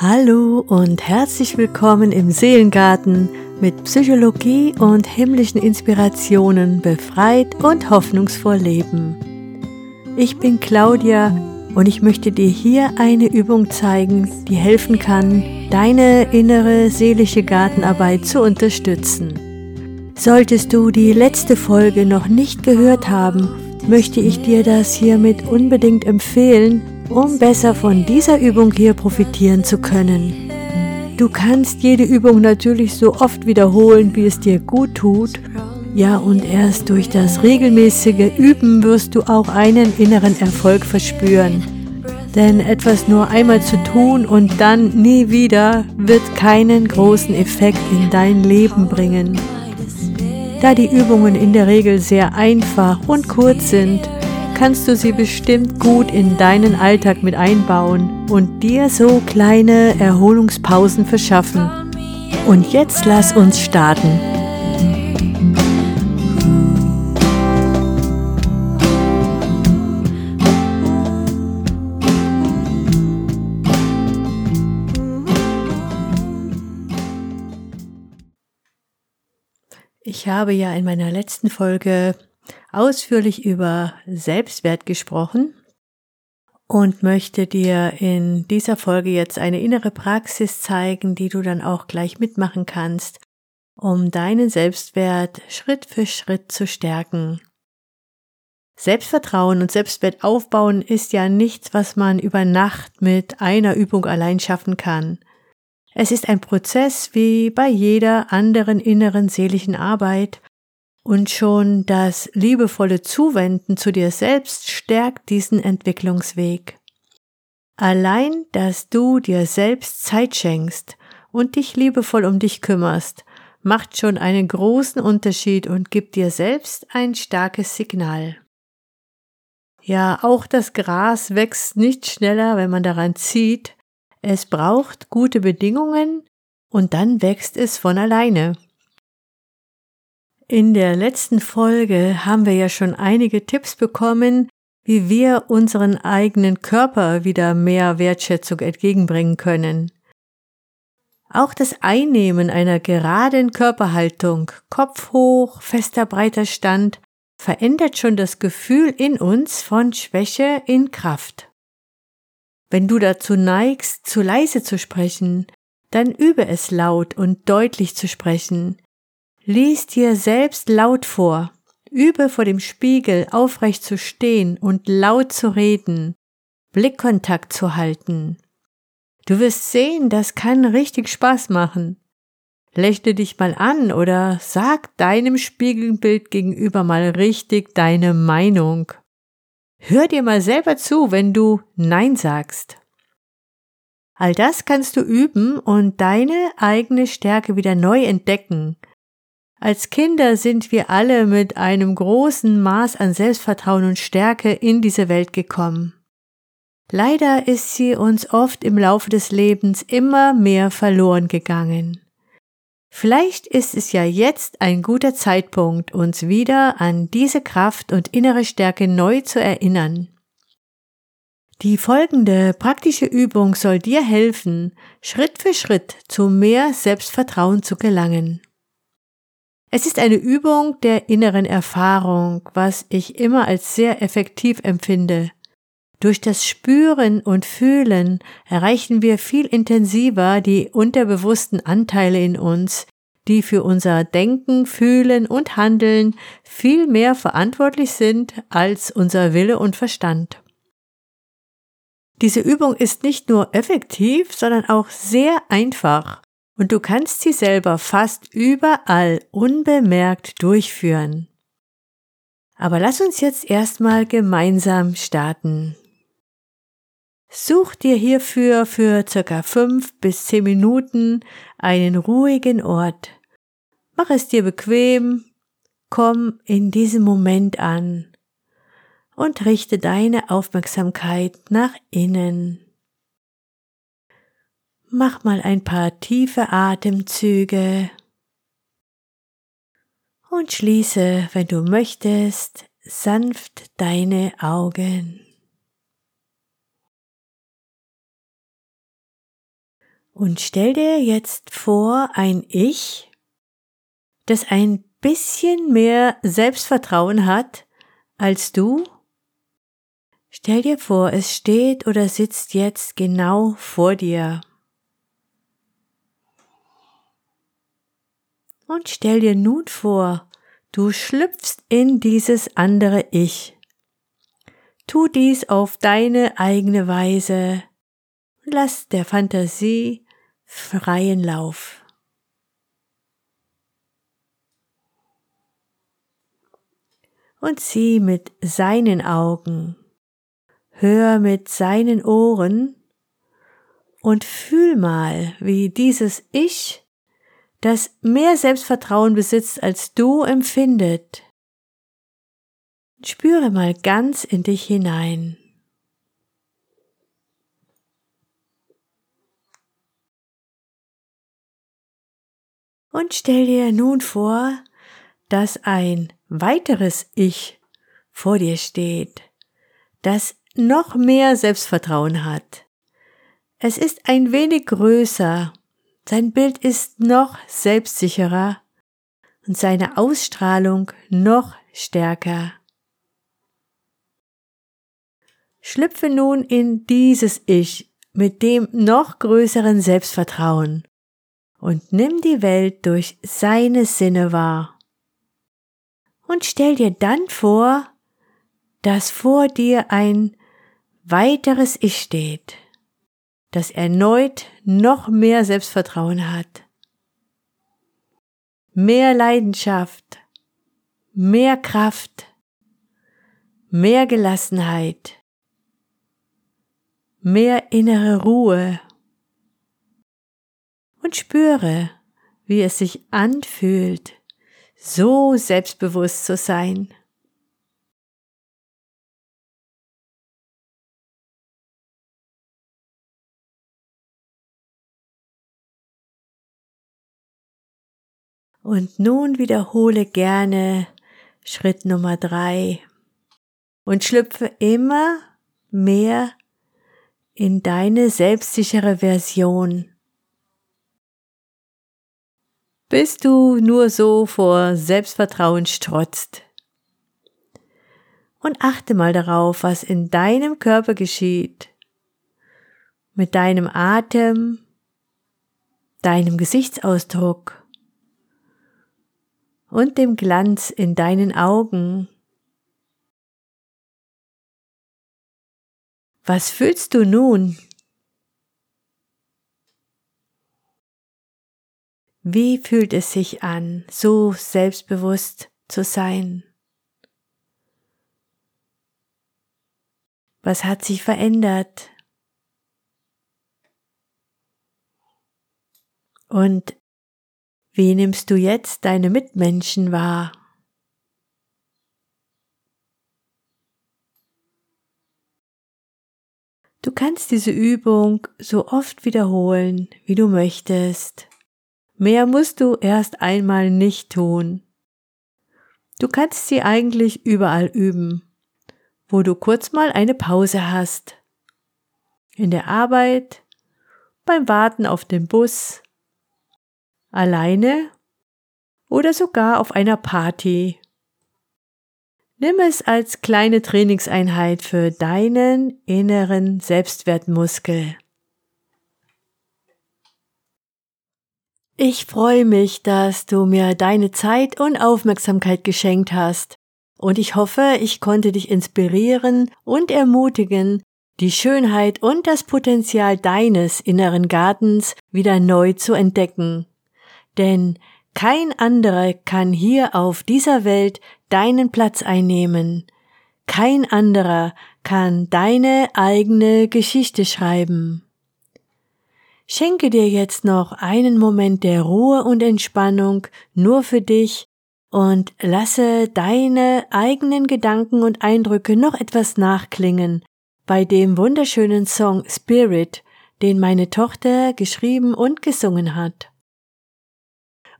Hallo und herzlich willkommen im Seelengarten mit Psychologie und himmlischen Inspirationen befreit und hoffnungsvoll leben. Ich bin Claudia und ich möchte dir hier eine Übung zeigen, die helfen kann, deine innere seelische Gartenarbeit zu unterstützen. Solltest du die letzte Folge noch nicht gehört haben, möchte ich dir das hiermit unbedingt empfehlen, um besser von dieser Übung hier profitieren zu können. Du kannst jede Übung natürlich so oft wiederholen, wie es dir gut tut. Ja, und erst durch das regelmäßige Üben wirst du auch einen inneren Erfolg verspüren. Denn etwas nur einmal zu tun und dann nie wieder wird keinen großen Effekt in dein Leben bringen. Da die Übungen in der Regel sehr einfach und kurz sind, kannst du sie bestimmt gut in deinen Alltag mit einbauen und dir so kleine Erholungspausen verschaffen. Und jetzt lass uns starten. Ich habe ja in meiner letzten Folge ausführlich über Selbstwert gesprochen und möchte dir in dieser Folge jetzt eine innere Praxis zeigen, die du dann auch gleich mitmachen kannst, um deinen Selbstwert Schritt für Schritt zu stärken. Selbstvertrauen und Selbstwert aufbauen ist ja nichts, was man über Nacht mit einer Übung allein schaffen kann. Es ist ein Prozess wie bei jeder anderen inneren seelischen Arbeit und schon das liebevolle Zuwenden zu dir selbst stärkt diesen Entwicklungsweg. Allein, dass du dir selbst Zeit schenkst und dich liebevoll um dich kümmerst, macht schon einen großen Unterschied und gibt dir selbst ein starkes Signal. Ja, auch das Gras wächst nicht schneller, wenn man daran zieht. Es braucht gute Bedingungen und dann wächst es von alleine. In der letzten Folge haben wir ja schon einige Tipps bekommen, wie wir unseren eigenen Körper wieder mehr Wertschätzung entgegenbringen können. Auch das Einnehmen einer geraden Körperhaltung, Kopf hoch, fester breiter Stand, verändert schon das Gefühl in uns von Schwäche in Kraft. Wenn du dazu neigst, zu leise zu sprechen, dann übe es laut und deutlich zu sprechen, Lies dir selbst laut vor. Übe vor dem Spiegel aufrecht zu stehen und laut zu reden, Blickkontakt zu halten. Du wirst sehen, das kann richtig Spaß machen. Lächle dich mal an oder sag deinem Spiegelbild gegenüber mal richtig deine Meinung. Hör dir mal selber zu, wenn du Nein sagst. All das kannst du üben und deine eigene Stärke wieder neu entdecken – als Kinder sind wir alle mit einem großen Maß an Selbstvertrauen und Stärke in diese Welt gekommen. Leider ist sie uns oft im Laufe des Lebens immer mehr verloren gegangen. Vielleicht ist es ja jetzt ein guter Zeitpunkt, uns wieder an diese Kraft und innere Stärke neu zu erinnern. Die folgende praktische Übung soll dir helfen, Schritt für Schritt zu mehr Selbstvertrauen zu gelangen. Es ist eine Übung der inneren Erfahrung, was ich immer als sehr effektiv empfinde. Durch das Spüren und Fühlen erreichen wir viel intensiver die unterbewussten Anteile in uns, die für unser Denken, Fühlen und Handeln viel mehr verantwortlich sind als unser Wille und Verstand. Diese Übung ist nicht nur effektiv, sondern auch sehr einfach und du kannst sie selber fast überall unbemerkt durchführen. Aber lass uns jetzt erstmal gemeinsam starten. Such dir hierfür für circa fünf bis zehn Minuten einen ruhigen Ort. Mach es dir bequem, komm in diesem Moment an und richte deine Aufmerksamkeit nach innen. Mach mal ein paar tiefe Atemzüge und schließe, wenn du möchtest, sanft deine Augen. Und stell dir jetzt vor, ein Ich, das ein bisschen mehr Selbstvertrauen hat als du. Stell dir vor, es steht oder sitzt jetzt genau vor dir. Und stell dir nun vor, du schlüpfst in dieses andere Ich. Tu dies auf deine eigene Weise. Lass der Fantasie freien Lauf. Und sieh mit seinen Augen, hör mit seinen Ohren und fühl mal, wie dieses Ich das mehr Selbstvertrauen besitzt als du empfindet. Spüre mal ganz in dich hinein. Und stell dir nun vor, dass ein weiteres Ich vor dir steht, das noch mehr Selbstvertrauen hat. Es ist ein wenig größer sein Bild ist noch selbstsicherer und seine Ausstrahlung noch stärker. Schlüpfe nun in dieses Ich mit dem noch größeren Selbstvertrauen und nimm die Welt durch seine Sinne wahr. Und stell dir dann vor, dass vor dir ein weiteres Ich steht das erneut noch mehr Selbstvertrauen hat. Mehr Leidenschaft, mehr Kraft, mehr Gelassenheit, mehr innere Ruhe und spüre, wie es sich anfühlt, so selbstbewusst zu sein. Und nun wiederhole gerne Schritt Nummer drei und schlüpfe immer mehr in deine selbstsichere Version. Bis du nur so vor Selbstvertrauen strotzt. Und achte mal darauf, was in deinem Körper geschieht. Mit deinem Atem, deinem Gesichtsausdruck und dem Glanz in deinen Augen. Was fühlst du nun? Wie fühlt es sich an, so selbstbewusst zu sein? Was hat sich verändert? Und wie nimmst du jetzt deine Mitmenschen wahr? Du kannst diese Übung so oft wiederholen, wie du möchtest. Mehr musst du erst einmal nicht tun. Du kannst sie eigentlich überall üben, wo du kurz mal eine Pause hast. In der Arbeit, beim Warten auf den Bus, alleine oder sogar auf einer Party. Nimm es als kleine Trainingseinheit für deinen inneren Selbstwertmuskel. Ich freue mich, dass du mir deine Zeit und Aufmerksamkeit geschenkt hast. Und ich hoffe, ich konnte dich inspirieren und ermutigen, die Schönheit und das Potenzial deines inneren Gartens wieder neu zu entdecken denn kein anderer kann hier auf dieser Welt deinen Platz einnehmen, kein anderer kann deine eigene Geschichte schreiben. Schenke dir jetzt noch einen Moment der Ruhe und Entspannung nur für dich und lasse deine eigenen Gedanken und Eindrücke noch etwas nachklingen bei dem wunderschönen Song Spirit, den meine Tochter geschrieben und gesungen hat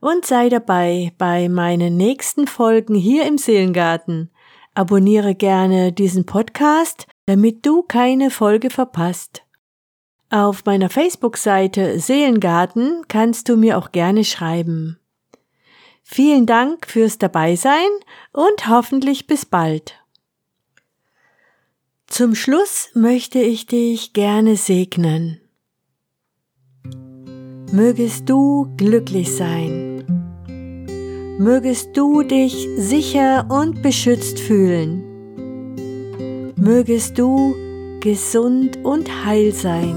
und sei dabei bei meinen nächsten Folgen hier im Seelengarten. Abonniere gerne diesen Podcast, damit du keine Folge verpasst. Auf meiner Facebook-Seite Seelengarten kannst du mir auch gerne schreiben. Vielen Dank fürs Dabeisein und hoffentlich bis bald. Zum Schluss möchte ich dich gerne segnen. Mögest du glücklich sein. Mögest du dich sicher und beschützt fühlen. Mögest du gesund und heil sein.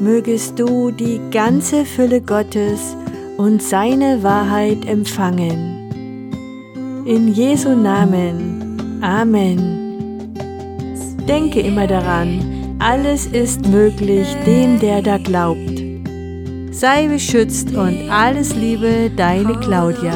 Mögest du die ganze Fülle Gottes und seine Wahrheit empfangen. In Jesu Namen. Amen. Denke immer daran, alles ist möglich dem, der da glaubt. Sei beschützt und alles Liebe, deine Claudia.